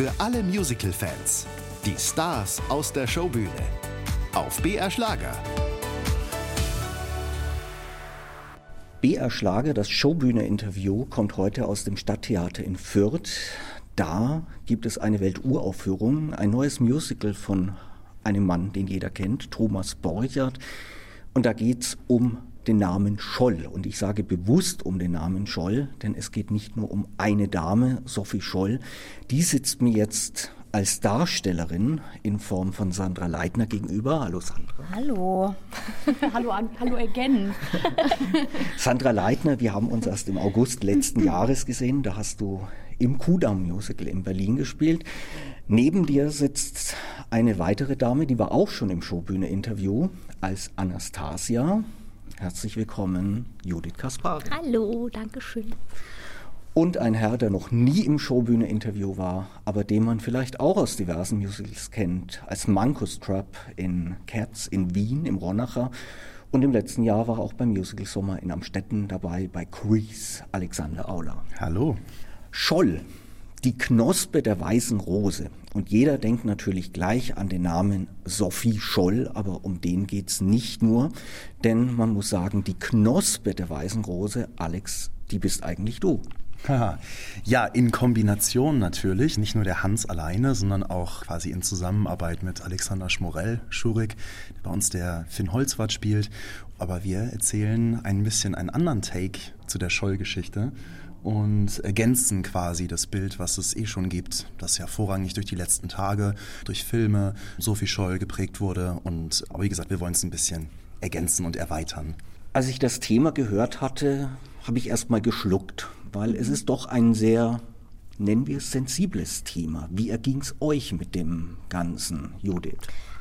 Für alle Musical-Fans. Die Stars aus der Showbühne. Auf BR Schlager. BR Schlager, das Showbühne-Interview, kommt heute aus dem Stadttheater in Fürth. Da gibt es eine Welturaufführung, ein neues Musical von einem Mann, den jeder kennt, Thomas Borchert. Und da geht es um den Namen Scholl. Und ich sage bewusst um den Namen Scholl, denn es geht nicht nur um eine Dame, Sophie Scholl. Die sitzt mir jetzt als Darstellerin in Form von Sandra Leitner gegenüber. Hallo Sandra. Hallo. hallo, hallo again. Sandra Leitner, wir haben uns erst im August letzten Jahres gesehen. Da hast du im Kudam Musical in Berlin gespielt. Neben dir sitzt eine weitere Dame, die war auch schon im Showbühne-Interview als Anastasia. Herzlich willkommen, Judith Kaspar. Hallo, danke schön. Und ein Herr, der noch nie im Showbühne-Interview war, aber den man vielleicht auch aus diversen Musicals kennt, als Mankus Trap in Cats in Wien, im Ronacher. Und im letzten Jahr war er auch beim Musical Sommer in Amstetten dabei bei Crease, Alexander Auler. Hallo. Scholl, die Knospe der weißen Rose. Und jeder denkt natürlich gleich an den Namen Sophie Scholl, aber um den geht's nicht nur. Denn man muss sagen, die Knospe der weißen Rose, Alex, die bist eigentlich du. Ja, in Kombination natürlich, nicht nur der Hans alleine, sondern auch quasi in Zusammenarbeit mit Alexander Schmorell, Schurig, der bei uns der Finn Holzwart spielt. Aber wir erzählen ein bisschen einen anderen Take zu der Scholl-Geschichte und ergänzen quasi das Bild, was es eh schon gibt, das ja vorrangig durch die letzten Tage, durch Filme, Sophie Scholl geprägt wurde. Und aber wie gesagt, wir wollen es ein bisschen ergänzen und erweitern. Als ich das Thema gehört hatte, habe ich erstmal geschluckt, weil es ist doch ein sehr, nennen wir es, sensibles Thema. Wie erging es euch mit dem Ganzen, Judith?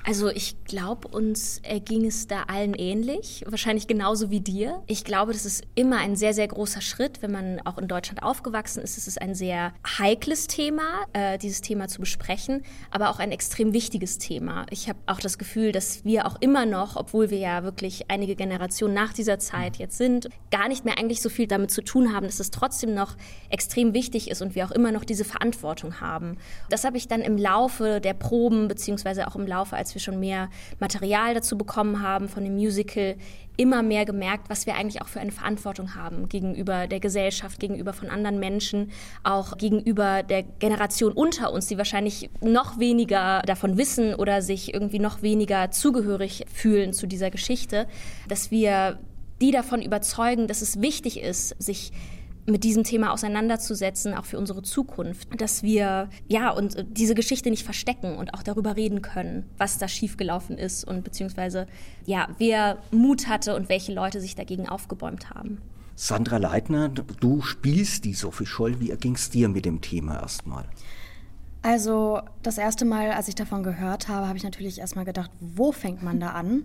Also ich glaube, uns erging es da allen ähnlich, wahrscheinlich genauso wie dir. Ich glaube, das ist immer ein sehr, sehr großer Schritt, wenn man auch in Deutschland aufgewachsen ist. Es ist ein sehr heikles Thema, äh, dieses Thema zu besprechen, aber auch ein extrem wichtiges Thema. Ich habe auch das Gefühl, dass wir auch immer noch, obwohl wir ja wirklich einige Generationen nach dieser Zeit jetzt sind, gar nicht mehr eigentlich so viel damit zu tun haben, dass es trotzdem noch extrem wichtig ist und wir auch immer noch diese Verantwortung haben. Das habe ich dann im Laufe der Proben beziehungsweise auch im Laufe als als wir schon mehr Material dazu bekommen haben von dem Musical, immer mehr gemerkt, was wir eigentlich auch für eine Verantwortung haben gegenüber der Gesellschaft, gegenüber von anderen Menschen, auch gegenüber der Generation unter uns, die wahrscheinlich noch weniger davon wissen oder sich irgendwie noch weniger zugehörig fühlen zu dieser Geschichte, dass wir die davon überzeugen, dass es wichtig ist, sich mit diesem Thema auseinanderzusetzen, auch für unsere Zukunft, dass wir ja und diese Geschichte nicht verstecken und auch darüber reden können, was da schiefgelaufen ist und beziehungsweise ja, wer Mut hatte und welche Leute sich dagegen aufgebäumt haben. Sandra Leitner, du spielst die Sophie Scholl. Wie erging es dir mit dem Thema erstmal? Also das erste Mal, als ich davon gehört habe, habe ich natürlich erstmal gedacht, wo fängt man da an?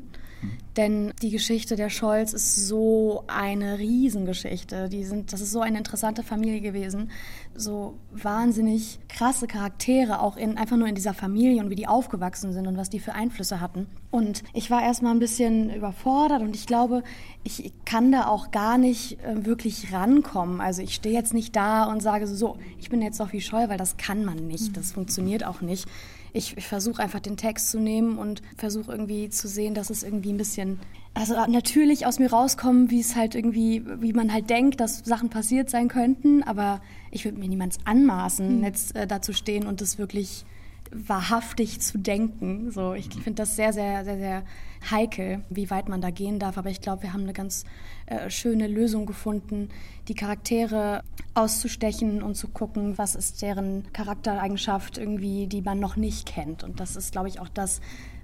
Denn die Geschichte der Scholz ist so eine Riesengeschichte. Die sind, das ist so eine interessante Familie gewesen. So wahnsinnig krasse Charaktere, auch in, einfach nur in dieser Familie und wie die aufgewachsen sind und was die für Einflüsse hatten. Und ich war erstmal ein bisschen überfordert und ich glaube, ich kann da auch gar nicht äh, wirklich rankommen. Also ich stehe jetzt nicht da und sage so, ich bin jetzt Sophie Scholl, weil das kann man nicht. Das funktioniert auch nicht ich, ich versuche einfach den Text zu nehmen und versuche irgendwie zu sehen, dass es irgendwie ein bisschen, also natürlich aus mir rauskommen, wie es halt irgendwie, wie man halt denkt, dass Sachen passiert sein könnten, aber ich würde mir niemals anmaßen, mhm. jetzt äh, da zu stehen und das wirklich wahrhaftig zu denken. So, ich finde das sehr, sehr, sehr, sehr heikel, wie weit man da gehen darf. Aber ich glaube, wir haben eine ganz äh, schöne Lösung gefunden, die Charaktere auszustechen und zu gucken, was ist deren Charaktereigenschaft irgendwie, die man noch nicht kennt. Und das ist, glaube ich, auch das,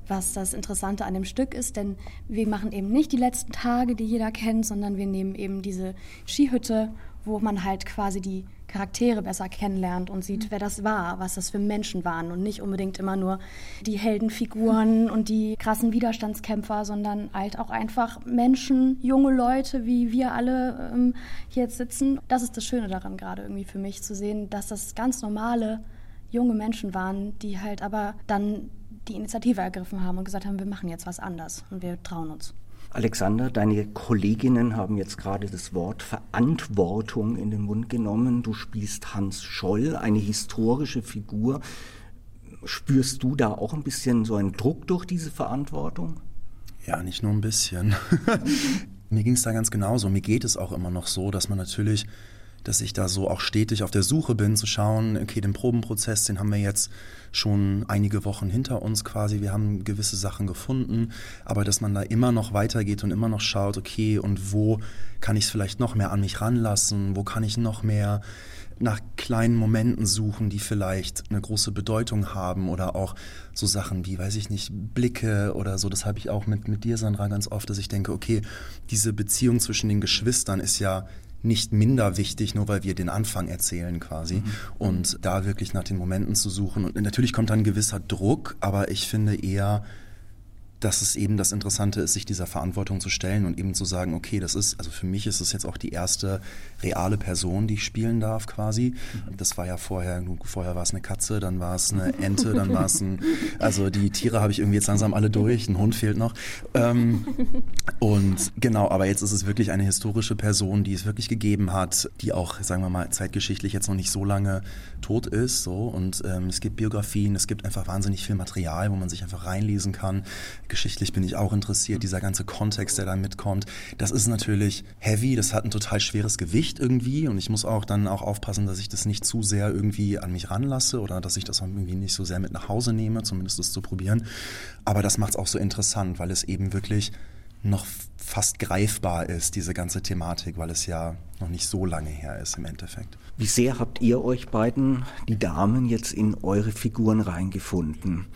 was das Interessante an dem Stück ist, denn wir machen eben nicht die letzten Tage, die jeder kennt, sondern wir nehmen eben diese Skihütte, wo man halt quasi die Charaktere besser kennenlernt und sieht, wer das war, was das für Menschen waren und nicht unbedingt immer nur die Heldenfiguren und die krassen Widerstandskämpfer, sondern halt auch einfach Menschen, junge Leute, wie wir alle ähm, hier jetzt sitzen. Das ist das Schöne daran gerade irgendwie für mich zu sehen, dass das ganz normale junge Menschen waren, die halt aber dann die Initiative ergriffen haben und gesagt haben, wir machen jetzt was anders und wir trauen uns. Alexander, deine Kolleginnen haben jetzt gerade das Wort Verantwortung in den Mund genommen. Du spielst Hans Scholl, eine historische Figur. Spürst du da auch ein bisschen so einen Druck durch diese Verantwortung? Ja, nicht nur ein bisschen. Mir ging es da ganz genauso. Mir geht es auch immer noch so, dass man natürlich dass ich da so auch stetig auf der Suche bin, zu schauen, okay, den Probenprozess, den haben wir jetzt schon einige Wochen hinter uns quasi. Wir haben gewisse Sachen gefunden, aber dass man da immer noch weitergeht und immer noch schaut, okay, und wo kann ich es vielleicht noch mehr an mich ranlassen? Wo kann ich noch mehr nach kleinen Momenten suchen, die vielleicht eine große Bedeutung haben oder auch so Sachen wie, weiß ich nicht, Blicke oder so. Das habe ich auch mit, mit dir, Sandra, ganz oft, dass ich denke, okay, diese Beziehung zwischen den Geschwistern ist ja nicht minder wichtig, nur weil wir den Anfang erzählen quasi. Mhm. Und da wirklich nach den Momenten zu suchen. Und natürlich kommt dann ein gewisser Druck, aber ich finde eher, dass es eben das Interessante ist, sich dieser Verantwortung zu stellen und eben zu sagen, okay, das ist, also für mich ist es jetzt auch die erste reale Person, die ich spielen darf quasi. Das war ja vorher, vorher war es eine Katze, dann war es eine Ente, dann war es ein, also die Tiere habe ich irgendwie jetzt langsam alle durch, ein Hund fehlt noch. Ähm, und genau, aber jetzt ist es wirklich eine historische Person, die es wirklich gegeben hat, die auch, sagen wir mal, zeitgeschichtlich jetzt noch nicht so lange tot ist. So. Und ähm, es gibt Biografien, es gibt einfach wahnsinnig viel Material, wo man sich einfach reinlesen kann geschichtlich bin ich auch interessiert, dieser ganze Kontext, der da mitkommt. Das ist natürlich heavy, das hat ein total schweres Gewicht irgendwie und ich muss auch dann auch aufpassen, dass ich das nicht zu sehr irgendwie an mich ranlasse oder dass ich das irgendwie nicht so sehr mit nach Hause nehme, zumindest das zu probieren. Aber das macht es auch so interessant, weil es eben wirklich noch fast greifbar ist, diese ganze Thematik, weil es ja noch nicht so lange her ist im Endeffekt. Wie sehr habt ihr euch beiden, die Damen, jetzt in eure Figuren reingefunden?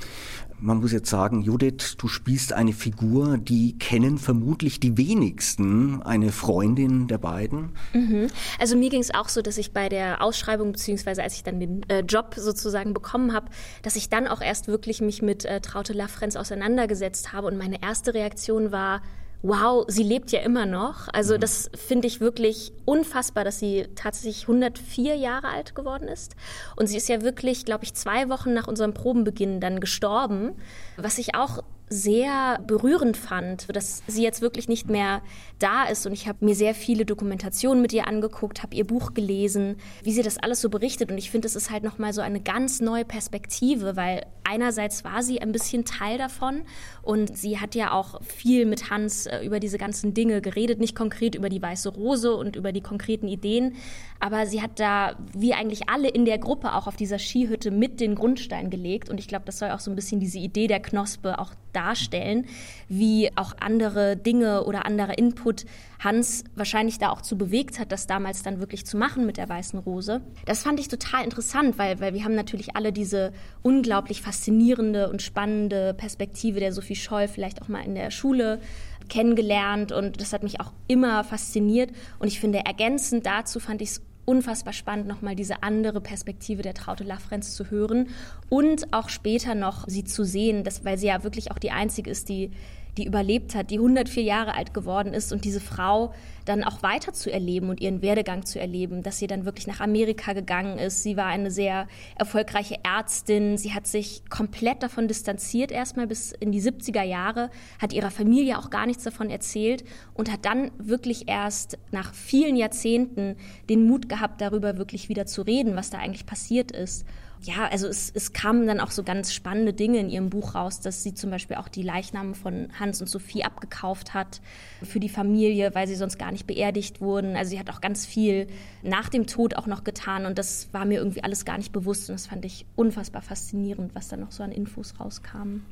Man muss jetzt sagen, Judith, du spielst eine Figur, die kennen vermutlich die wenigsten, eine Freundin der beiden. Mhm. Also mir ging es auch so, dass ich bei der Ausschreibung, beziehungsweise als ich dann den äh, Job sozusagen bekommen habe, dass ich dann auch erst wirklich mich mit äh, Traute Lafrenz auseinandergesetzt habe und meine erste Reaktion war, wow, sie lebt ja immer noch. Also mhm. das finde ich wirklich unfassbar, dass sie tatsächlich 104 Jahre alt geworden ist. Und sie ist ja wirklich, glaube ich, zwei Wochen nach unserem Probenbeginn dann gestorben, was ich auch sehr berührend fand, dass sie jetzt wirklich nicht mehr da ist. Und ich habe mir sehr viele Dokumentationen mit ihr angeguckt, habe ihr Buch gelesen, wie sie das alles so berichtet. Und ich finde, es ist halt nochmal so eine ganz neue Perspektive, weil einerseits war sie ein bisschen Teil davon und sie hat ja auch viel mit Hans äh, über diese ganzen Dinge geredet, nicht konkret über die weiße Rose und über die konkreten Ideen, aber sie hat da, wie eigentlich alle in der Gruppe, auch auf dieser Skihütte mit den Grundstein gelegt. Und ich glaube, das soll auch so ein bisschen diese Idee der Knospe auch darstellen, wie auch andere Dinge oder anderer Input Hans wahrscheinlich da auch zu bewegt hat, das damals dann wirklich zu machen mit der weißen Rose. Das fand ich total interessant, weil, weil wir haben natürlich alle diese unglaublich faszinierende und spannende Perspektive der Sophie Scholl vielleicht auch mal in der Schule kennengelernt und das hat mich auch immer fasziniert und ich finde ergänzend dazu fand ich es unfassbar spannend, nochmal diese andere Perspektive der Traute Lafrenz zu hören und auch später noch sie zu sehen, dass, weil sie ja wirklich auch die einzige ist, die die überlebt hat, die 104 Jahre alt geworden ist und diese Frau dann auch weiter zu erleben und ihren Werdegang zu erleben, dass sie dann wirklich nach Amerika gegangen ist. Sie war eine sehr erfolgreiche Ärztin. Sie hat sich komplett davon distanziert, erstmal bis in die 70er Jahre, hat ihrer Familie auch gar nichts davon erzählt und hat dann wirklich erst nach vielen Jahrzehnten den Mut gehabt, darüber wirklich wieder zu reden, was da eigentlich passiert ist ja, also es, es kamen dann auch so ganz spannende Dinge in ihrem Buch raus, dass sie zum Beispiel auch die Leichname von Hans und Sophie abgekauft hat für die Familie, weil sie sonst gar nicht beerdigt wurden. Also sie hat auch ganz viel nach dem Tod auch noch getan und das war mir irgendwie alles gar nicht bewusst und das fand ich unfassbar faszinierend, was da noch so an Infos rauskamen.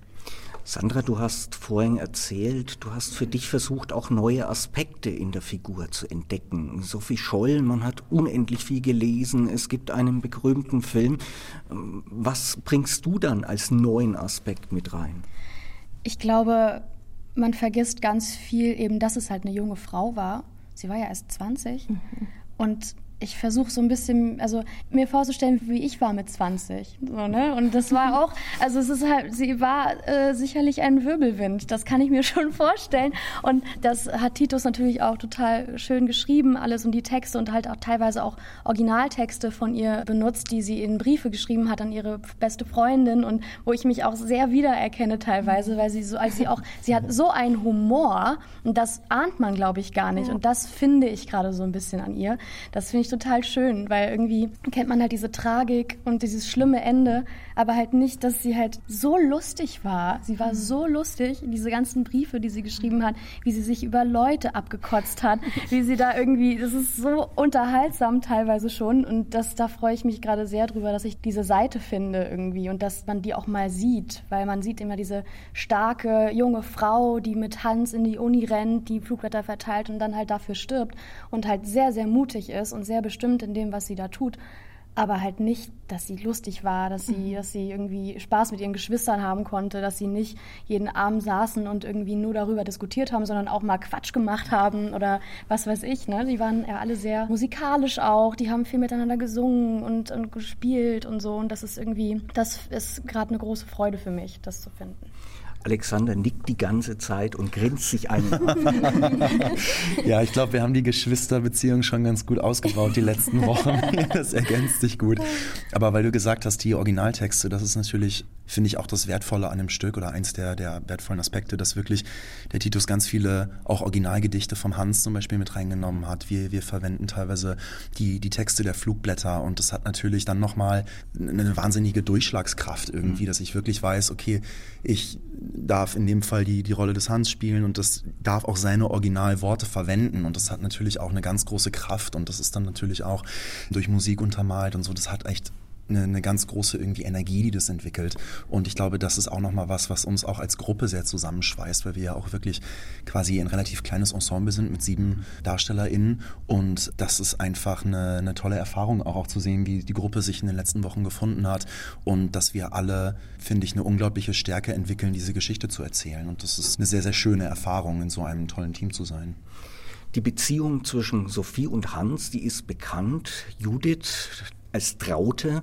Sandra, du hast vorhin erzählt, du hast für dich versucht, auch neue Aspekte in der Figur zu entdecken. Sophie Scholl, man hat unendlich viel gelesen, es gibt einen berühmten Film. Was bringst du dann als neuen Aspekt mit rein? Ich glaube, man vergisst ganz viel eben, dass es halt eine junge Frau war. Sie war ja erst 20. Mhm. Und ich versuche so ein bisschen, also mir vorzustellen, wie ich war mit 20. So, ne? Und das war auch, also es ist halt, sie war äh, sicherlich ein Wirbelwind, das kann ich mir schon vorstellen. Und das hat Titus natürlich auch total schön geschrieben, alles und die Texte und halt auch teilweise auch Originaltexte von ihr benutzt, die sie in Briefe geschrieben hat an ihre beste Freundin und wo ich mich auch sehr wiedererkenne teilweise, weil sie so, als sie auch, sie hat so einen Humor und das ahnt man, glaube ich, gar nicht. Und das finde ich gerade so ein bisschen an ihr. Das finde ich total schön, weil irgendwie kennt man halt diese Tragik und dieses schlimme Ende, aber halt nicht, dass sie halt so lustig war. Sie war so lustig, diese ganzen Briefe, die sie geschrieben hat, wie sie sich über Leute abgekotzt hat, wie sie da irgendwie, das ist so unterhaltsam teilweise schon und das, da freue ich mich gerade sehr drüber, dass ich diese Seite finde irgendwie und dass man die auch mal sieht, weil man sieht immer diese starke junge Frau, die mit Hans in die Uni rennt, die Flugblätter verteilt und dann halt dafür stirbt und halt sehr, sehr mutig ist und sehr bestimmt in dem, was sie da tut aber halt nicht, dass sie lustig war, dass sie, mhm. dass sie irgendwie Spaß mit ihren Geschwistern haben konnte, dass sie nicht jeden Abend saßen und irgendwie nur darüber diskutiert haben, sondern auch mal Quatsch gemacht haben oder was weiß ich. Ne? Die waren ja alle sehr musikalisch auch, die haben viel miteinander gesungen und, und gespielt und so. Und das ist irgendwie, das ist gerade eine große Freude für mich, das zu finden. Alexander nickt die ganze Zeit und grinst sich ein. ja, ich glaube, wir haben die Geschwisterbeziehung schon ganz gut ausgebaut die letzten Wochen. Das ergänzt sich gut. Aber weil du gesagt hast, die Originaltexte, das ist natürlich, finde ich, auch das Wertvolle an dem Stück oder eins der, der wertvollen Aspekte, dass wirklich der Titus ganz viele auch Originalgedichte vom Hans zum Beispiel mit reingenommen hat. Wir, wir verwenden teilweise die, die Texte der Flugblätter und das hat natürlich dann nochmal eine wahnsinnige Durchschlagskraft irgendwie, mhm. dass ich wirklich weiß, okay, ich darf in dem Fall die, die Rolle des Hans spielen und das darf auch seine Originalworte verwenden und das hat natürlich auch eine ganz große Kraft und das ist dann natürlich auch durch Musik untermalt und so, das hat echt eine, eine ganz große irgendwie Energie, die das entwickelt. Und ich glaube, das ist auch nochmal was, was uns auch als Gruppe sehr zusammenschweißt, weil wir ja auch wirklich quasi ein relativ kleines Ensemble sind mit sieben DarstellerInnen. Und das ist einfach eine, eine tolle Erfahrung, auch, auch zu sehen, wie die Gruppe sich in den letzten Wochen gefunden hat und dass wir alle, finde ich, eine unglaubliche Stärke entwickeln, diese Geschichte zu erzählen. Und das ist eine sehr, sehr schöne Erfahrung, in so einem tollen Team zu sein. Die Beziehung zwischen Sophie und Hans, die ist bekannt. Judith, als Traute.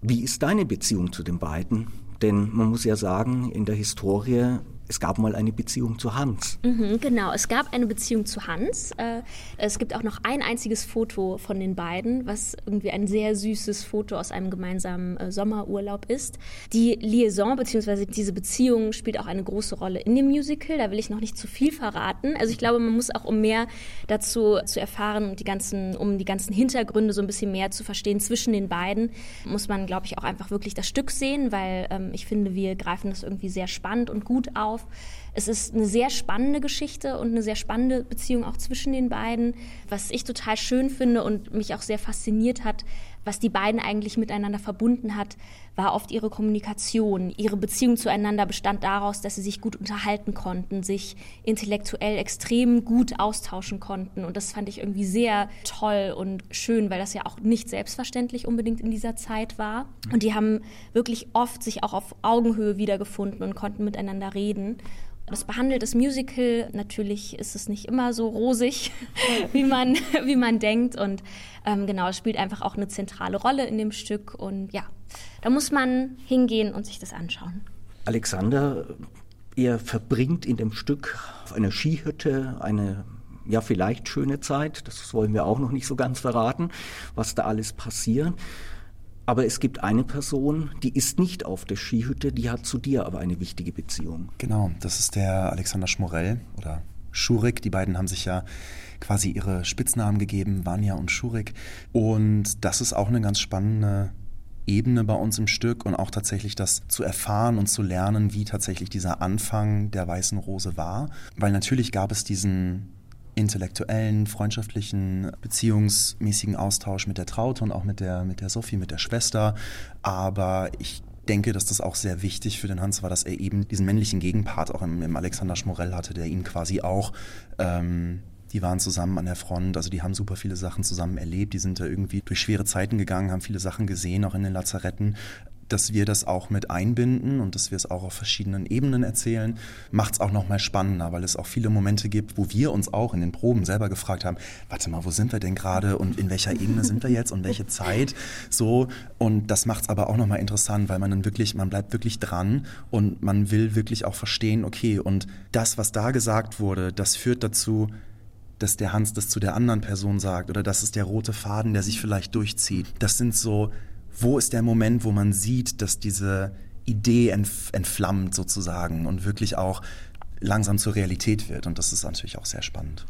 Wie ist deine Beziehung zu den beiden? Denn man muss ja sagen, in der Historie es gab mal eine Beziehung zu Hans. Mhm, genau, es gab eine Beziehung zu Hans. Äh, es gibt auch noch ein einziges Foto von den beiden, was irgendwie ein sehr süßes Foto aus einem gemeinsamen äh, Sommerurlaub ist. Die Liaison bzw. diese Beziehung spielt auch eine große Rolle in dem Musical. Da will ich noch nicht zu viel verraten. Also ich glaube, man muss auch, um mehr dazu zu erfahren die ganzen, um die ganzen Hintergründe so ein bisschen mehr zu verstehen zwischen den beiden, muss man, glaube ich, auch einfach wirklich das Stück sehen, weil ähm, ich finde, wir greifen das irgendwie sehr spannend und gut auf auf. Es ist eine sehr spannende Geschichte und eine sehr spannende Beziehung auch zwischen den beiden. Was ich total schön finde und mich auch sehr fasziniert hat, was die beiden eigentlich miteinander verbunden hat, war oft ihre Kommunikation. Ihre Beziehung zueinander bestand daraus, dass sie sich gut unterhalten konnten, sich intellektuell extrem gut austauschen konnten. Und das fand ich irgendwie sehr toll und schön, weil das ja auch nicht selbstverständlich unbedingt in dieser Zeit war. Und die haben wirklich oft sich auch auf Augenhöhe wiedergefunden und konnten miteinander reden. Das behandelt das Musical. Natürlich ist es nicht immer so rosig, wie man, wie man denkt. Und ähm, genau, es spielt einfach auch eine zentrale Rolle in dem Stück. Und ja, da muss man hingehen und sich das anschauen. Alexander, ihr verbringt in dem Stück auf einer Skihütte eine ja vielleicht schöne Zeit. Das wollen wir auch noch nicht so ganz verraten, was da alles passiert. Aber es gibt eine Person, die ist nicht auf der Skihütte, die hat zu dir aber eine wichtige Beziehung. Genau, das ist der Alexander Schmorell oder Schurik. Die beiden haben sich ja quasi ihre Spitznamen gegeben, Vanya und Schurik. Und das ist auch eine ganz spannende Ebene bei uns im Stück und auch tatsächlich das zu erfahren und zu lernen, wie tatsächlich dieser Anfang der Weißen Rose war. Weil natürlich gab es diesen intellektuellen, freundschaftlichen, beziehungsmäßigen Austausch mit der Traute und auch mit der, mit der Sophie, mit der Schwester. Aber ich denke, dass das auch sehr wichtig für den Hans war, dass er eben diesen männlichen Gegenpart auch im, im Alexander Schmorell hatte, der ihn quasi auch ähm, die waren zusammen an der Front, also die haben super viele Sachen zusammen erlebt, die sind da irgendwie durch schwere Zeiten gegangen, haben viele Sachen gesehen, auch in den Lazaretten dass wir das auch mit einbinden und dass wir es auch auf verschiedenen Ebenen erzählen, macht es auch nochmal spannender, weil es auch viele Momente gibt, wo wir uns auch in den Proben selber gefragt haben, warte mal, wo sind wir denn gerade und in welcher Ebene sind wir jetzt und welche Zeit so und das macht es aber auch nochmal interessant, weil man dann wirklich, man bleibt wirklich dran und man will wirklich auch verstehen, okay, und das, was da gesagt wurde, das führt dazu, dass der Hans das zu der anderen Person sagt oder das ist der rote Faden, der sich vielleicht durchzieht. Das sind so, wo ist der Moment, wo man sieht, dass diese Idee entflammt sozusagen und wirklich auch langsam zur Realität wird. Und das ist natürlich auch sehr spannend.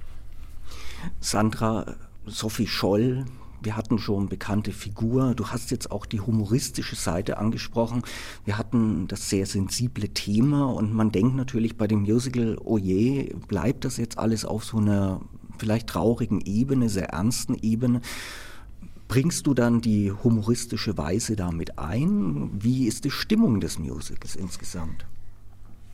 Sandra, Sophie Scholl, wir hatten schon bekannte Figur. Du hast jetzt auch die humoristische Seite angesprochen. Wir hatten das sehr sensible Thema und man denkt natürlich bei dem Musical, oh je, bleibt das jetzt alles auf so einer vielleicht traurigen Ebene, sehr ernsten Ebene. Bringst du dann die humoristische Weise damit ein? Wie ist die Stimmung des Musicals insgesamt?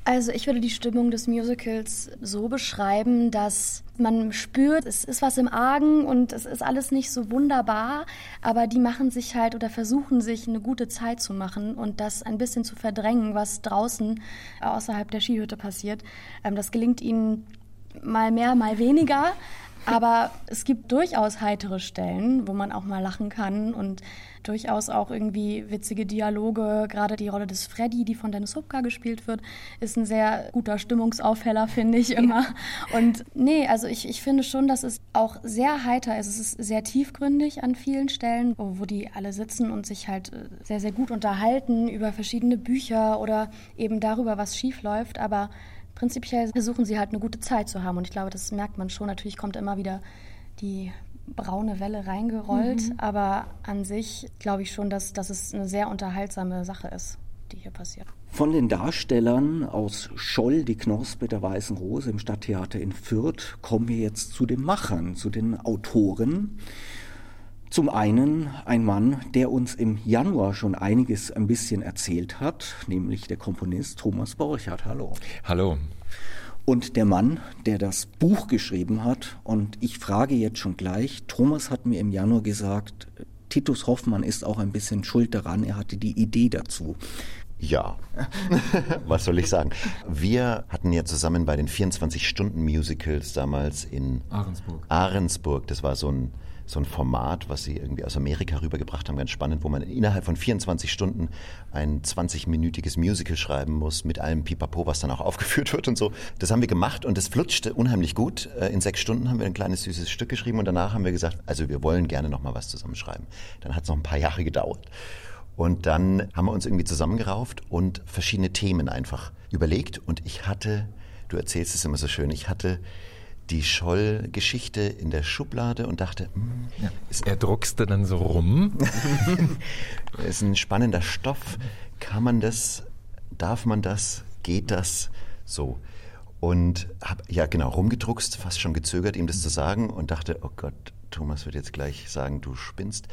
Also ich würde die Stimmung des Musicals so beschreiben, dass man spürt, es ist was im Argen und es ist alles nicht so wunderbar, aber die machen sich halt oder versuchen sich eine gute Zeit zu machen und das ein bisschen zu verdrängen, was draußen außerhalb der Skihütte passiert. Ähm, das gelingt ihnen mal mehr, mal weniger. Aber es gibt durchaus heitere Stellen, wo man auch mal lachen kann und durchaus auch irgendwie witzige Dialoge. Gerade die Rolle des Freddy, die von Dennis Hupka gespielt wird, ist ein sehr guter Stimmungsaufheller, finde ich immer. Und nee, also ich, ich finde schon, dass es auch sehr heiter ist. Es ist sehr tiefgründig an vielen Stellen, wo, die alle sitzen und sich halt äh, sehr, sehr gut unterhalten über verschiedene Bücher oder eben darüber, was schief läuft. Aber prinzipiell versuchen sie halt eine gute Zeit zu haben. Und ich glaube, das merkt man schon. Natürlich kommt immer wieder die braune Welle reingerollt, mhm. aber an sich glaube ich schon, dass, dass es eine sehr unterhaltsame Sache ist, die hier passiert. Von den Darstellern aus Scholl, die Knospe der Weißen Rose im Stadttheater in Fürth, kommen wir jetzt zu den Machern, zu den Autoren. Zum einen ein Mann, der uns im Januar schon einiges ein bisschen erzählt hat, nämlich der Komponist Thomas Borchardt. Hallo. Hallo. Und der Mann, der das Buch geschrieben hat, und ich frage jetzt schon gleich, Thomas hat mir im Januar gesagt, Titus Hoffmann ist auch ein bisschen schuld daran, er hatte die Idee dazu. Ja, was soll ich sagen? Wir hatten ja zusammen bei den 24-Stunden-Musicals damals in Ahrensburg. Ahrensburg, das war so ein so ein Format, was sie irgendwie aus Amerika rübergebracht haben, ganz spannend, wo man innerhalb von 24 Stunden ein 20-minütiges Musical schreiben muss mit allem Pipapo, was dann auch aufgeführt wird und so. Das haben wir gemacht und das flutschte unheimlich gut. Äh, in sechs Stunden haben wir ein kleines süßes Stück geschrieben und danach haben wir gesagt, also wir wollen gerne noch mal was zusammenschreiben. Dann hat es noch ein paar Jahre gedauert. Und dann haben wir uns irgendwie zusammengerauft und verschiedene Themen einfach überlegt. Und ich hatte, du erzählst es immer so schön, ich hatte die Scholl-Geschichte in der Schublade und dachte, hm, ja. er druckste dann so rum. ist ein spannender Stoff. Kann man das? Darf man das? Geht das? So. Und habe ja genau rumgedruckst, fast schon gezögert, ihm das zu sagen und dachte, oh Gott, Thomas wird jetzt gleich sagen, du spinnst.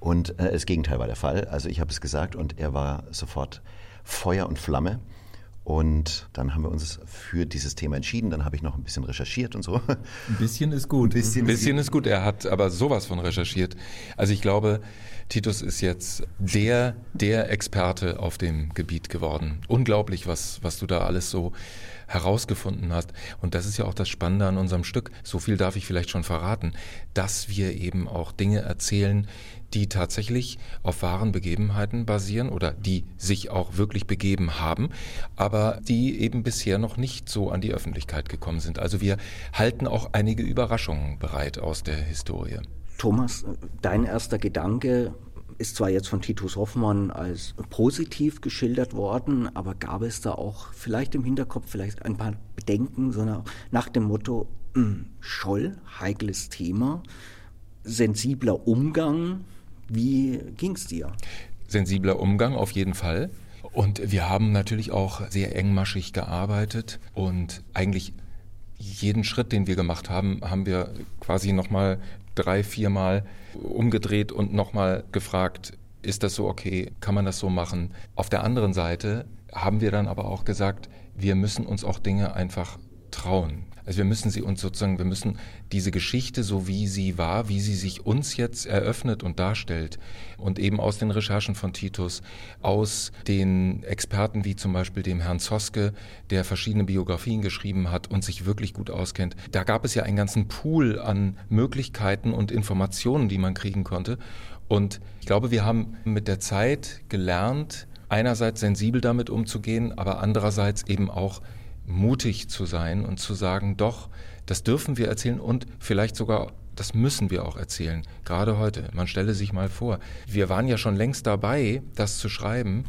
Und äh, das Gegenteil war der Fall. Also ich habe es gesagt und er war sofort Feuer und Flamme. Und dann haben wir uns für dieses Thema entschieden. Dann habe ich noch ein bisschen recherchiert und so. Ein bisschen ist gut. Ein bisschen, bisschen ist gut. Er hat aber sowas von recherchiert. Also ich glaube, Titus ist jetzt der, der Experte auf dem Gebiet geworden. Unglaublich, was, was du da alles so herausgefunden hast. Und das ist ja auch das Spannende an unserem Stück. So viel darf ich vielleicht schon verraten, dass wir eben auch Dinge erzählen, die tatsächlich auf wahren Begebenheiten basieren oder die sich auch wirklich begeben haben, aber die eben bisher noch nicht so an die Öffentlichkeit gekommen sind. Also wir halten auch einige Überraschungen bereit aus der Historie. Thomas, dein erster Gedanke ist zwar jetzt von Titus Hoffmann als positiv geschildert worden, aber gab es da auch vielleicht im Hinterkopf vielleicht ein paar Bedenken, sondern nach dem Motto, hm, Scholl, heikles Thema, sensibler Umgang, wie ging es dir? Sensibler Umgang auf jeden Fall. Und wir haben natürlich auch sehr engmaschig gearbeitet und eigentlich jeden Schritt, den wir gemacht haben, haben wir quasi nochmal drei, viermal umgedreht und nochmal gefragt, ist das so okay? Kann man das so machen? Auf der anderen Seite haben wir dann aber auch gesagt, wir müssen uns auch Dinge einfach trauen. Also wir müssen sie uns sozusagen, wir müssen diese Geschichte, so wie sie war, wie sie sich uns jetzt eröffnet und darstellt und eben aus den Recherchen von Titus, aus den Experten wie zum Beispiel dem Herrn Zoske, der verschiedene Biografien geschrieben hat und sich wirklich gut auskennt. Da gab es ja einen ganzen Pool an Möglichkeiten und Informationen, die man kriegen konnte. Und ich glaube, wir haben mit der Zeit gelernt, einerseits sensibel damit umzugehen, aber andererseits eben auch mutig zu sein und zu sagen, doch, das dürfen wir erzählen und vielleicht sogar das müssen wir auch erzählen, gerade heute. Man stelle sich mal vor, wir waren ja schon längst dabei, das zu schreiben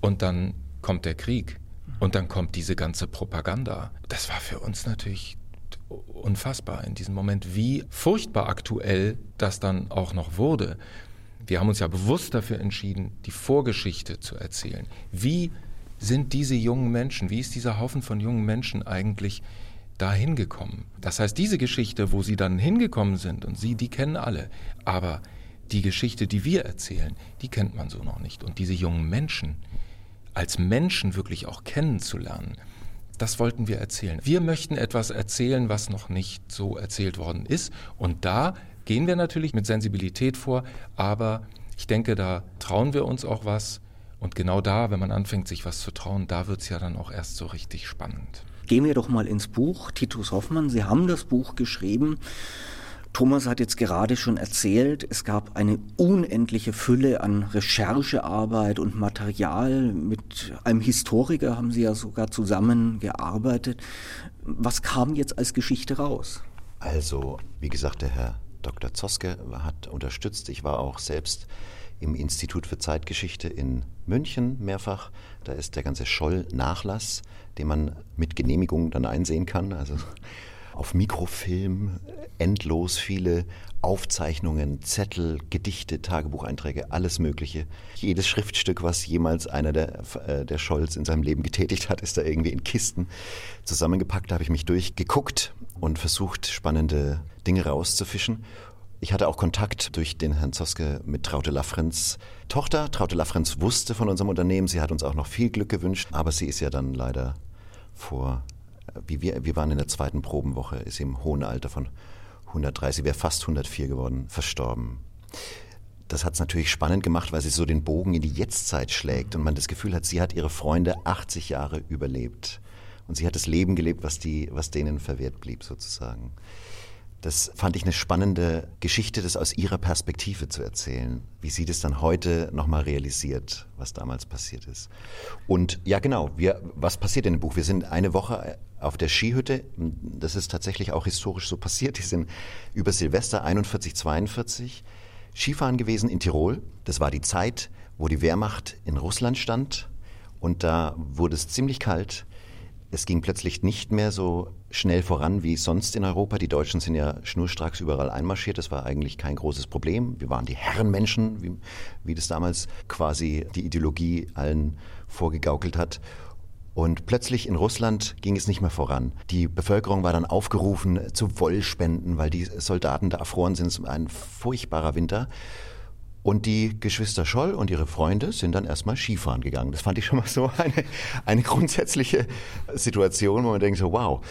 und dann kommt der Krieg und dann kommt diese ganze Propaganda. Das war für uns natürlich unfassbar in diesem Moment, wie furchtbar aktuell das dann auch noch wurde. Wir haben uns ja bewusst dafür entschieden, die Vorgeschichte zu erzählen. Wie sind diese jungen Menschen, wie ist dieser Haufen von jungen Menschen eigentlich da hingekommen? Das heißt, diese Geschichte, wo sie dann hingekommen sind, und sie, die kennen alle, aber die Geschichte, die wir erzählen, die kennt man so noch nicht. Und diese jungen Menschen als Menschen wirklich auch kennenzulernen, das wollten wir erzählen. Wir möchten etwas erzählen, was noch nicht so erzählt worden ist. Und da gehen wir natürlich mit Sensibilität vor, aber ich denke, da trauen wir uns auch was und genau da, wenn man anfängt, sich was zu trauen, da wird es ja dann auch erst so richtig spannend. Gehen wir doch mal ins Buch. Titus Hoffmann, Sie haben das Buch geschrieben. Thomas hat jetzt gerade schon erzählt, es gab eine unendliche Fülle an Recherchearbeit und Material. Mit einem Historiker haben Sie ja sogar zusammengearbeitet. Was kam jetzt als Geschichte raus? Also, wie gesagt, der Herr Dr. Zoske hat unterstützt. Ich war auch selbst im Institut für Zeitgeschichte in München mehrfach. Da ist der ganze Scholl-Nachlass, den man mit Genehmigung dann einsehen kann. Also auf Mikrofilm endlos viele Aufzeichnungen, Zettel, Gedichte, Tagebucheinträge, alles Mögliche. Jedes Schriftstück, was jemals einer der, äh, der Scholz in seinem Leben getätigt hat, ist da irgendwie in Kisten zusammengepackt. Da habe ich mich durchgeguckt und versucht, spannende Dinge rauszufischen. Ich hatte auch Kontakt durch den Herrn Zoske mit Traute Laffrens Tochter. Traute Laffrens wusste von unserem Unternehmen. Sie hat uns auch noch viel Glück gewünscht, aber sie ist ja dann leider vor, wie wir, wir waren in der zweiten Probenwoche, ist im hohen Alter von 130, sie wäre fast 104 geworden, verstorben. Das hat es natürlich spannend gemacht, weil sie so den Bogen in die Jetztzeit schlägt und man das Gefühl hat, sie hat ihre Freunde 80 Jahre überlebt. Und sie hat das Leben gelebt, was, die, was denen verwehrt blieb, sozusagen. Das fand ich eine spannende Geschichte, das aus ihrer Perspektive zu erzählen, wie sie das dann heute nochmal realisiert, was damals passiert ist. Und ja, genau, wir, was passiert in dem Buch? Wir sind eine Woche auf der Skihütte, das ist tatsächlich auch historisch so passiert, die sind über Silvester 41, 42 Skifahren gewesen in Tirol. Das war die Zeit, wo die Wehrmacht in Russland stand und da wurde es ziemlich kalt. Es ging plötzlich nicht mehr so schnell voran wie sonst in Europa. Die Deutschen sind ja schnurstracks überall einmarschiert. Das war eigentlich kein großes Problem. Wir waren die Herrenmenschen, wie, wie das damals quasi die Ideologie allen vorgegaukelt hat. Und plötzlich in Russland ging es nicht mehr voran. Die Bevölkerung war dann aufgerufen zu Wollspenden, weil die Soldaten da erfroren sind. Es war ein furchtbarer Winter. Und die Geschwister Scholl und ihre Freunde sind dann erstmal Skifahren gegangen. Das fand ich schon mal so eine, eine grundsätzliche Situation, wo man denkt so, wow.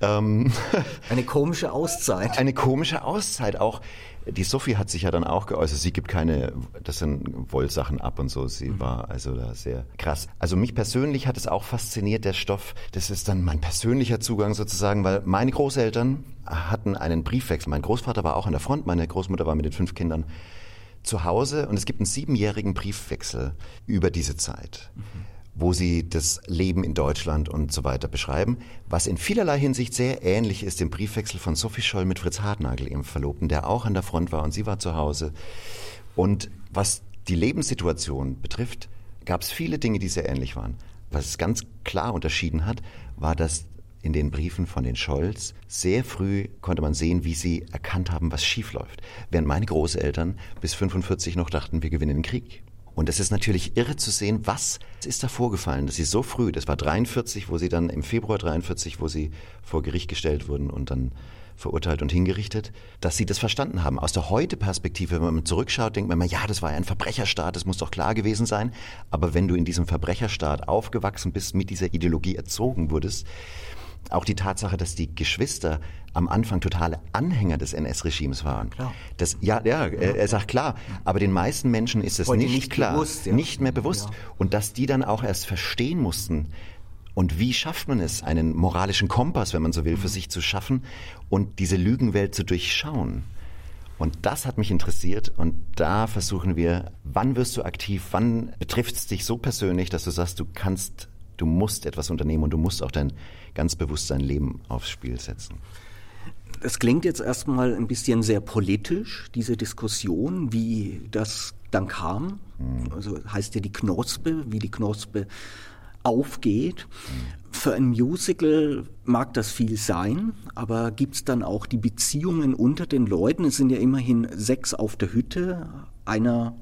Ähm, eine komische Auszeit. Eine komische Auszeit auch. Die Sophie hat sich ja dann auch geäußert, sie gibt keine, das sind Wollsachen ab und so. Sie mhm. war also da sehr krass. Also mich persönlich hat es auch fasziniert, der Stoff. Das ist dann mein persönlicher Zugang sozusagen, weil meine Großeltern hatten einen Briefwechsel. Mein Großvater war auch an der Front, meine Großmutter war mit den fünf Kindern zu Hause und es gibt einen siebenjährigen Briefwechsel über diese Zeit. Mhm wo sie das Leben in Deutschland und so weiter beschreiben, was in vielerlei Hinsicht sehr ähnlich ist dem Briefwechsel von Sophie Scholl mit Fritz Hartnagel, ihrem Verlobten, der auch an der Front war und sie war zu Hause. Und was die Lebenssituation betrifft, gab es viele Dinge, die sehr ähnlich waren. Was es ganz klar unterschieden hat, war, dass in den Briefen von den Scholz sehr früh konnte man sehen, wie sie erkannt haben, was schiefläuft. Während meine Großeltern bis 45 noch dachten, wir gewinnen den Krieg. Und es ist natürlich irre zu sehen, was ist da vorgefallen, dass sie so früh, das war 43, wo sie dann im Februar 43, wo sie vor Gericht gestellt wurden und dann verurteilt und hingerichtet, dass sie das verstanden haben. Aus der Heute-Perspektive, wenn man zurückschaut, denkt man immer, ja, das war ein Verbrecherstaat, das muss doch klar gewesen sein. Aber wenn du in diesem Verbrecherstaat aufgewachsen bist, mit dieser Ideologie erzogen wurdest, auch die Tatsache, dass die Geschwister am Anfang totale Anhänger des NS-Regimes waren. Klar. Das, ja, ja, er, er sagt klar, aber den meisten Menschen ist es nicht, nicht, klar, bewusst, ja. nicht mehr bewusst. Ja. Und dass die dann auch erst verstehen mussten, und wie schafft man es, einen moralischen Kompass, wenn man so will, für sich zu schaffen und diese Lügenwelt zu durchschauen? Und das hat mich interessiert und da versuchen wir, wann wirst du aktiv, wann betrifft es dich so persönlich, dass du sagst, du kannst, du musst etwas unternehmen und du musst auch dein ganz bewusst dein Leben aufs Spiel setzen. Das klingt jetzt erstmal ein bisschen sehr politisch, diese Diskussion, wie das dann kam. Mhm. Also heißt ja die Knospe, wie die Knospe aufgeht. Mhm. Für ein Musical mag das viel sein, aber gibt es dann auch die Beziehungen unter den Leuten? Es sind ja immerhin sechs auf der Hütte. Einer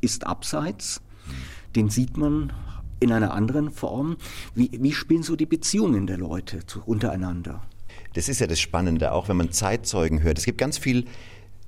ist abseits, mhm. den sieht man in einer anderen Form. Wie, wie spielen so die Beziehungen der Leute zu, untereinander? Das ist ja das Spannende, auch wenn man Zeitzeugen hört. Es gibt ganz viel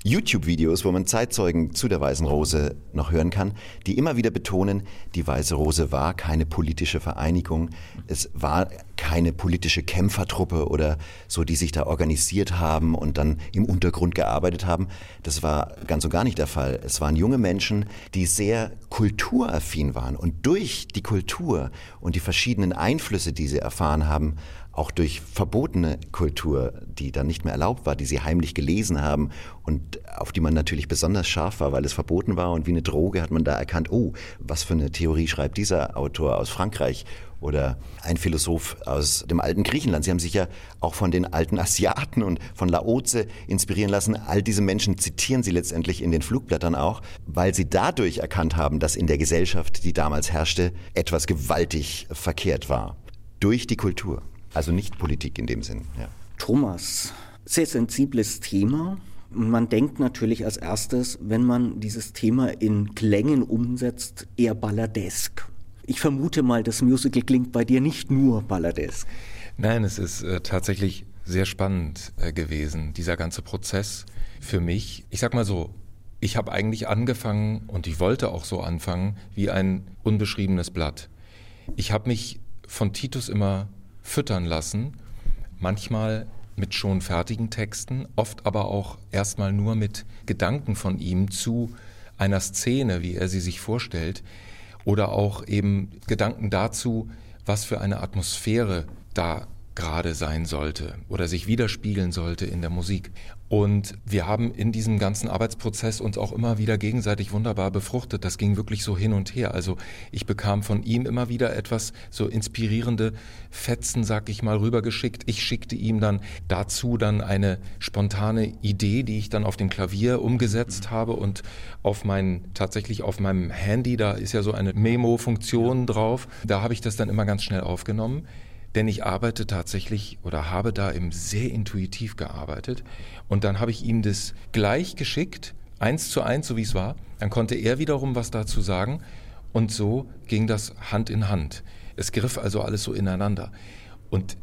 YouTube-Videos, wo man Zeitzeugen zu der Weißen Rose noch hören kann, die immer wieder betonen, die Weiße Rose war keine politische Vereinigung, es war keine politische Kämpfertruppe oder so, die sich da organisiert haben und dann im Untergrund gearbeitet haben. Das war ganz und gar nicht der Fall. Es waren junge Menschen, die sehr kulturaffin waren und durch die Kultur und die verschiedenen Einflüsse, die sie erfahren haben, auch durch verbotene Kultur, die dann nicht mehr erlaubt war, die sie heimlich gelesen haben und auf die man natürlich besonders scharf war, weil es verboten war und wie eine Droge hat man da erkannt, oh, was für eine Theorie schreibt dieser Autor aus Frankreich oder ein Philosoph aus dem alten Griechenland. Sie haben sich ja auch von den alten Asiaten und von Laoze inspirieren lassen. All diese Menschen zitieren sie letztendlich in den Flugblättern auch, weil sie dadurch erkannt haben, dass in der Gesellschaft, die damals herrschte, etwas gewaltig verkehrt war. Durch die Kultur. Also nicht Politik in dem Sinn. Ja. Thomas, sehr sensibles Thema. Man denkt natürlich als erstes, wenn man dieses Thema in Klängen umsetzt, eher balladesk. Ich vermute mal, das Musical klingt bei dir nicht nur balladesk. Nein, es ist äh, tatsächlich sehr spannend äh, gewesen, dieser ganze Prozess für mich. Ich sag mal so, ich habe eigentlich angefangen und ich wollte auch so anfangen wie ein unbeschriebenes Blatt. Ich habe mich von Titus immer füttern lassen, manchmal mit schon fertigen Texten, oft aber auch erstmal nur mit Gedanken von ihm zu einer Szene, wie er sie sich vorstellt, oder auch eben Gedanken dazu, was für eine Atmosphäre da gerade sein sollte oder sich widerspiegeln sollte in der Musik. Und wir haben in diesem ganzen Arbeitsprozess uns auch immer wieder gegenseitig wunderbar befruchtet. Das ging wirklich so hin und her. Also ich bekam von ihm immer wieder etwas so inspirierende Fetzen, sag ich mal, rübergeschickt. Ich schickte ihm dann dazu dann eine spontane Idee, die ich dann auf dem Klavier umgesetzt habe und auf mein, tatsächlich auf meinem Handy, da ist ja so eine Memo-Funktion drauf. Da habe ich das dann immer ganz schnell aufgenommen denn ich arbeite tatsächlich oder habe da eben sehr intuitiv gearbeitet. Und dann habe ich ihm das gleich geschickt, eins zu eins, so wie es war. Dann konnte er wiederum was dazu sagen. Und so ging das Hand in Hand. Es griff also alles so ineinander. Und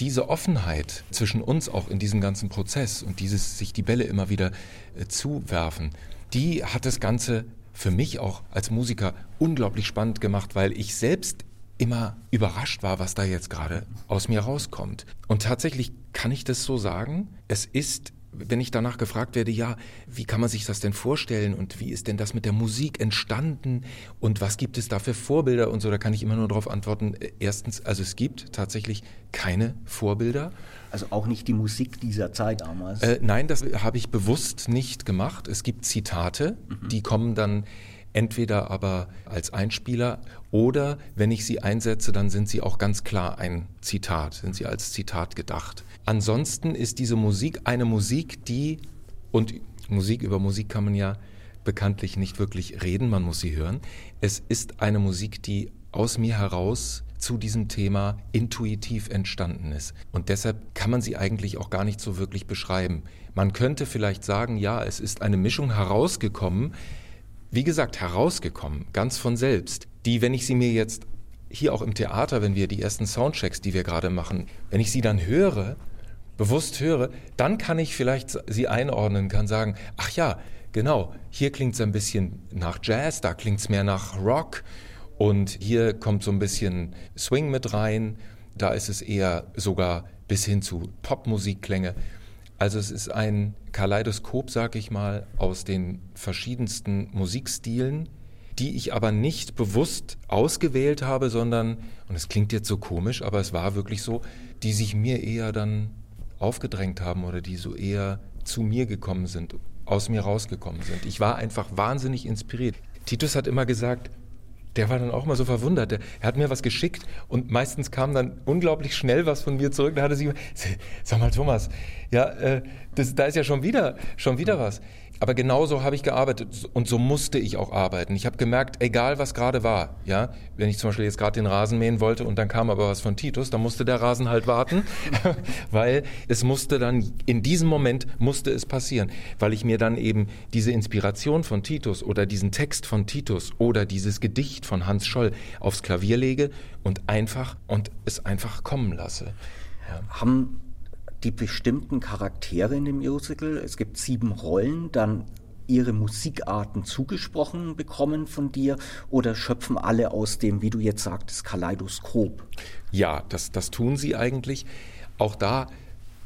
diese Offenheit zwischen uns auch in diesem ganzen Prozess und dieses sich die Bälle immer wieder äh, zuwerfen, die hat das Ganze für mich auch als Musiker unglaublich spannend gemacht, weil ich selbst immer überrascht war, was da jetzt gerade aus mir rauskommt. Und tatsächlich kann ich das so sagen. Es ist wenn ich danach gefragt werde, ja, wie kann man sich das denn vorstellen und wie ist denn das mit der Musik entstanden und was gibt es da für Vorbilder und so, da kann ich immer nur darauf antworten, erstens, also es gibt tatsächlich keine Vorbilder. Also auch nicht die Musik dieser Zeit damals? Äh, nein, das habe ich bewusst nicht gemacht. Es gibt Zitate, mhm. die kommen dann entweder aber als Einspieler oder wenn ich sie einsetze, dann sind sie auch ganz klar ein Zitat, sind sie als Zitat gedacht. Ansonsten ist diese Musik eine Musik, die, und Musik über Musik kann man ja bekanntlich nicht wirklich reden, man muss sie hören. Es ist eine Musik, die aus mir heraus zu diesem Thema intuitiv entstanden ist. Und deshalb kann man sie eigentlich auch gar nicht so wirklich beschreiben. Man könnte vielleicht sagen, ja, es ist eine Mischung herausgekommen, wie gesagt, herausgekommen, ganz von selbst, die, wenn ich sie mir jetzt hier auch im Theater, wenn wir die ersten Soundchecks, die wir gerade machen, wenn ich sie dann höre, bewusst höre, dann kann ich vielleicht sie einordnen, kann sagen, ach ja, genau, hier klingt es ein bisschen nach Jazz, da klingt es mehr nach Rock und hier kommt so ein bisschen Swing mit rein, da ist es eher sogar bis hin zu Popmusikklänge. Also es ist ein Kaleidoskop, sag ich mal, aus den verschiedensten Musikstilen, die ich aber nicht bewusst ausgewählt habe, sondern, und es klingt jetzt so komisch, aber es war wirklich so, die sich mir eher dann aufgedrängt haben oder die so eher zu mir gekommen sind, aus mir rausgekommen sind. Ich war einfach wahnsinnig inspiriert. Titus hat immer gesagt, der war dann auch mal so verwundert. Er hat mir was geschickt und meistens kam dann unglaublich schnell was von mir zurück. Da hatte sie, sag mal Thomas, ja, äh, das, da ist ja schon wieder, schon wieder was. Aber genauso habe ich gearbeitet und so musste ich auch arbeiten. Ich habe gemerkt, egal was gerade war, ja, wenn ich zum Beispiel jetzt gerade den Rasen mähen wollte und dann kam aber was von Titus, dann musste der Rasen halt warten, weil es musste dann, in diesem Moment musste es passieren, weil ich mir dann eben diese Inspiration von Titus oder diesen Text von Titus oder dieses Gedicht von Hans Scholl aufs Klavier lege und einfach, und es einfach kommen lasse. Ja. Haben die bestimmten Charaktere in dem Musical. Es gibt sieben Rollen, dann ihre Musikarten zugesprochen bekommen von dir oder schöpfen alle aus dem, wie du jetzt sagtest, Kaleidoskop? Ja, das, das tun sie eigentlich. Auch da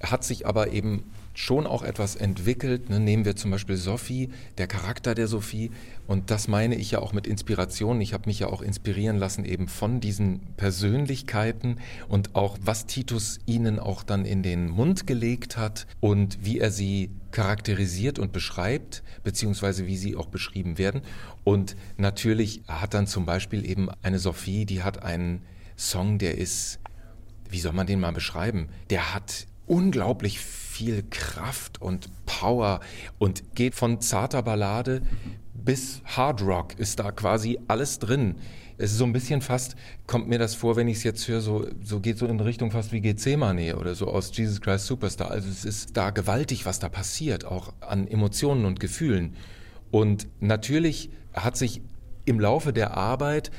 hat sich aber eben schon auch etwas entwickelt. Ne? Nehmen wir zum Beispiel Sophie, der Charakter der Sophie. Und das meine ich ja auch mit Inspiration. Ich habe mich ja auch inspirieren lassen eben von diesen Persönlichkeiten und auch was Titus ihnen auch dann in den Mund gelegt hat und wie er sie charakterisiert und beschreibt, beziehungsweise wie sie auch beschrieben werden. Und natürlich hat dann zum Beispiel eben eine Sophie, die hat einen Song, der ist, wie soll man den mal beschreiben? Der hat unglaublich viel Kraft und Power und geht von zarter Ballade bis Hard Rock ist da quasi alles drin. Es ist so ein bisschen fast, kommt mir das vor, wenn ich es jetzt höre, so, so geht so in Richtung fast wie Gethsemane oder so aus Jesus Christ Superstar. Also es ist da gewaltig, was da passiert, auch an Emotionen und Gefühlen. Und natürlich hat sich im Laufe der Arbeit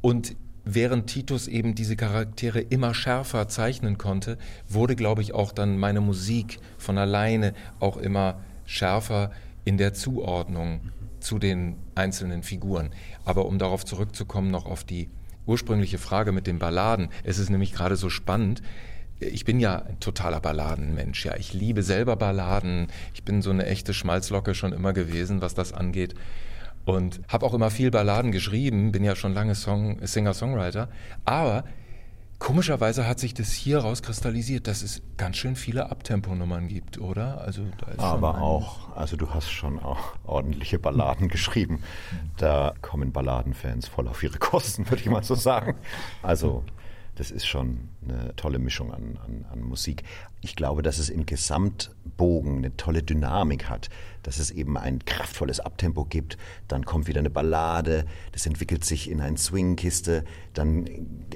und während Titus eben diese Charaktere immer schärfer zeichnen konnte, wurde, glaube ich, auch dann meine Musik von alleine auch immer schärfer in der Zuordnung zu den einzelnen Figuren. Aber um darauf zurückzukommen, noch auf die ursprüngliche Frage mit den Balladen. Es ist nämlich gerade so spannend. Ich bin ja ein totaler Balladenmensch. Ja, ich liebe selber Balladen. Ich bin so eine echte Schmalzlocke schon immer gewesen, was das angeht und habe auch immer viel Balladen geschrieben, bin ja schon lange Song, Singer-Songwriter, aber komischerweise hat sich das hier rauskristallisiert, dass es ganz schön viele Abtemponummern gibt, oder? Also aber auch, also du hast schon auch ordentliche Balladen geschrieben. Da kommen Balladenfans voll auf ihre Kosten, würde ich mal so sagen. Also das ist schon eine tolle Mischung an, an, an, Musik. Ich glaube, dass es im Gesamtbogen eine tolle Dynamik hat, dass es eben ein kraftvolles Abtempo gibt, dann kommt wieder eine Ballade, das entwickelt sich in eine Swingkiste, dann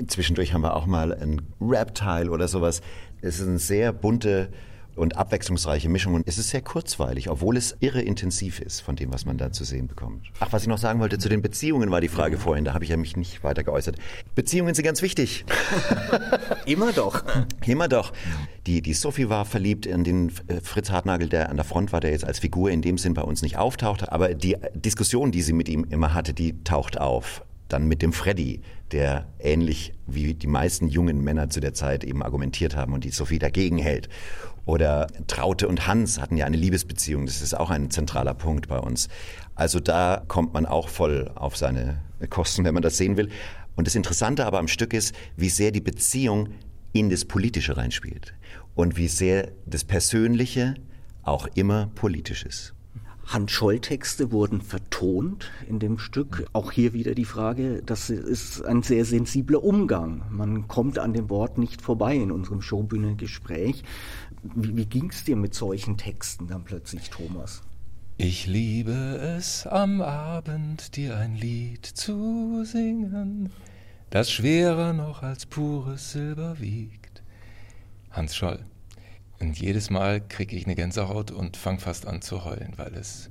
zwischendurch haben wir auch mal ein Rap-Teil oder sowas. Es ist eine sehr bunte und abwechslungsreiche Mischung. Und es ist sehr kurzweilig, obwohl es irre intensiv ist von dem, was man da zu sehen bekommt. Ach, was ich noch sagen wollte, zu den Beziehungen war die Frage vorhin, da habe ich ja mich nicht weiter geäußert. Beziehungen sind ganz wichtig. Immer doch. Immer doch. Die, die Sophie war verliebt in den äh, Fritz Hartnagel, der an der Front war, der jetzt als Figur in dem Sinn bei uns nicht auftaucht. Aber die Diskussion, die sie mit ihm immer hatte, die taucht auf dann mit dem Freddy, der ähnlich wie die meisten jungen Männer zu der Zeit eben argumentiert haben und die Sophie dagegen hält. Oder Traute und Hans hatten ja eine Liebesbeziehung. Das ist auch ein zentraler Punkt bei uns. Also da kommt man auch voll auf seine Kosten, wenn man das sehen will. Und das Interessante aber am Stück ist, wie sehr die Beziehung in das Politische reinspielt und wie sehr das Persönliche auch immer politisch ist. Hans-Scholl-Texte wurden vertont in dem Stück. Auch hier wieder die Frage, das ist ein sehr sensibler Umgang. Man kommt an dem Wort nicht vorbei in unserem Showbühne-Gespräch. Wie, wie ging es dir mit solchen Texten dann plötzlich, Thomas? Ich liebe es am Abend, dir ein Lied zu singen, das schwerer noch als pures Silber wiegt. Hans Scholl. Und jedes Mal kriege ich eine Gänsehaut und fange fast an zu heulen, weil es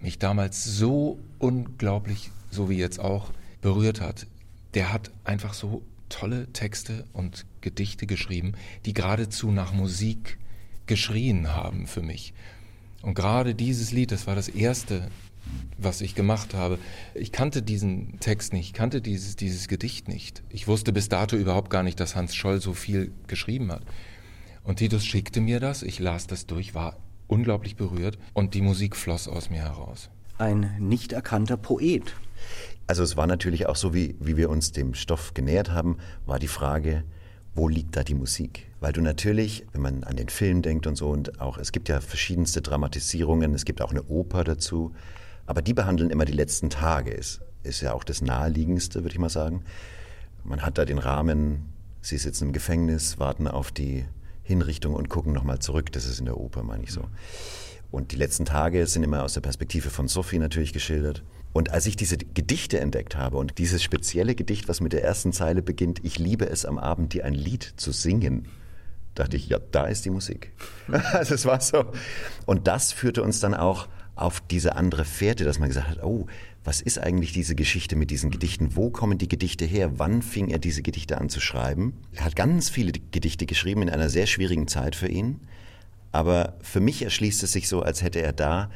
mich damals so unglaublich, so wie jetzt auch, berührt hat. Der hat einfach so tolle Texte und Gedichte geschrieben, die geradezu nach Musik geschrien haben für mich. Und gerade dieses Lied, das war das erste, was ich gemacht habe. Ich kannte diesen Text nicht, ich kannte dieses, dieses Gedicht nicht. Ich wusste bis dato überhaupt gar nicht, dass Hans Scholl so viel geschrieben hat. Und Titus schickte mir das, ich las das durch, war unglaublich berührt und die Musik floss aus mir heraus. Ein nicht erkannter Poet. Also es war natürlich auch so, wie, wie wir uns dem Stoff genähert haben, war die Frage, wo liegt da die Musik? Weil du natürlich, wenn man an den Film denkt und so, und auch es gibt ja verschiedenste Dramatisierungen, es gibt auch eine Oper dazu, aber die behandeln immer die letzten Tage. Ist, ist ja auch das naheliegendste, würde ich mal sagen. Man hat da den Rahmen, sie sitzen im Gefängnis, warten auf die Hinrichtung und gucken nochmal zurück. Das ist in der Oper, meine ich so. Und die letzten Tage sind immer aus der Perspektive von Sophie natürlich geschildert. Und als ich diese Gedichte entdeckt habe und dieses spezielle Gedicht, was mit der ersten Zeile beginnt, ich liebe es am Abend, dir ein Lied zu singen, dachte ich, ja, da ist die Musik. also es war so. Und das führte uns dann auch auf diese andere Fährte, dass man gesagt hat, oh, was ist eigentlich diese Geschichte mit diesen Gedichten? Wo kommen die Gedichte her? Wann fing er diese Gedichte an zu schreiben? Er hat ganz viele Gedichte geschrieben in einer sehr schwierigen Zeit für ihn. Aber für mich erschließt es sich so, als hätte er da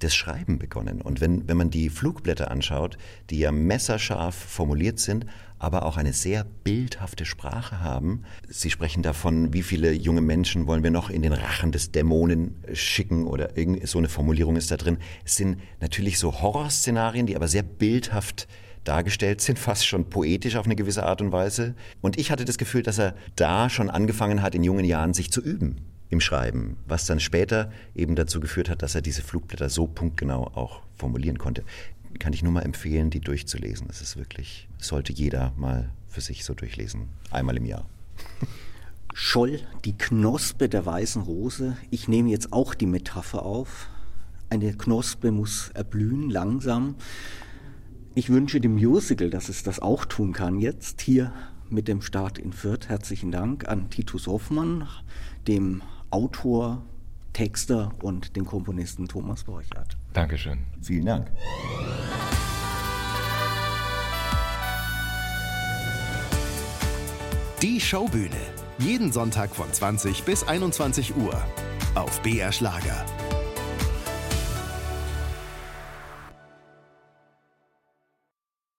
das Schreiben begonnen. Und wenn, wenn man die Flugblätter anschaut, die ja messerscharf formuliert sind, aber auch eine sehr bildhafte Sprache haben. Sie sprechen davon, wie viele junge Menschen wollen wir noch in den Rachen des Dämonen schicken oder irgend so eine Formulierung ist da drin. Es sind natürlich so Horrorszenarien, die aber sehr bildhaft dargestellt sind, fast schon poetisch auf eine gewisse Art und Weise. Und ich hatte das Gefühl, dass er da schon angefangen hat, in jungen Jahren sich zu üben im Schreiben, was dann später eben dazu geführt hat, dass er diese Flugblätter so punktgenau auch formulieren konnte. Kann ich nur mal empfehlen, die durchzulesen. Es ist wirklich, sollte jeder mal für sich so durchlesen, einmal im Jahr. Scholl, die Knospe der weißen Rose. Ich nehme jetzt auch die Metapher auf. Eine Knospe muss erblühen, langsam. Ich wünsche dem Musical, dass es das auch tun kann jetzt, hier mit dem Start in Fürth. Herzlichen Dank an Titus Hoffmann, dem Autor, Texter und den Komponisten Thomas Borchardt. Dankeschön. Vielen Dank. Die Showbühne. Jeden Sonntag von 20 bis 21 Uhr auf BR Schlager.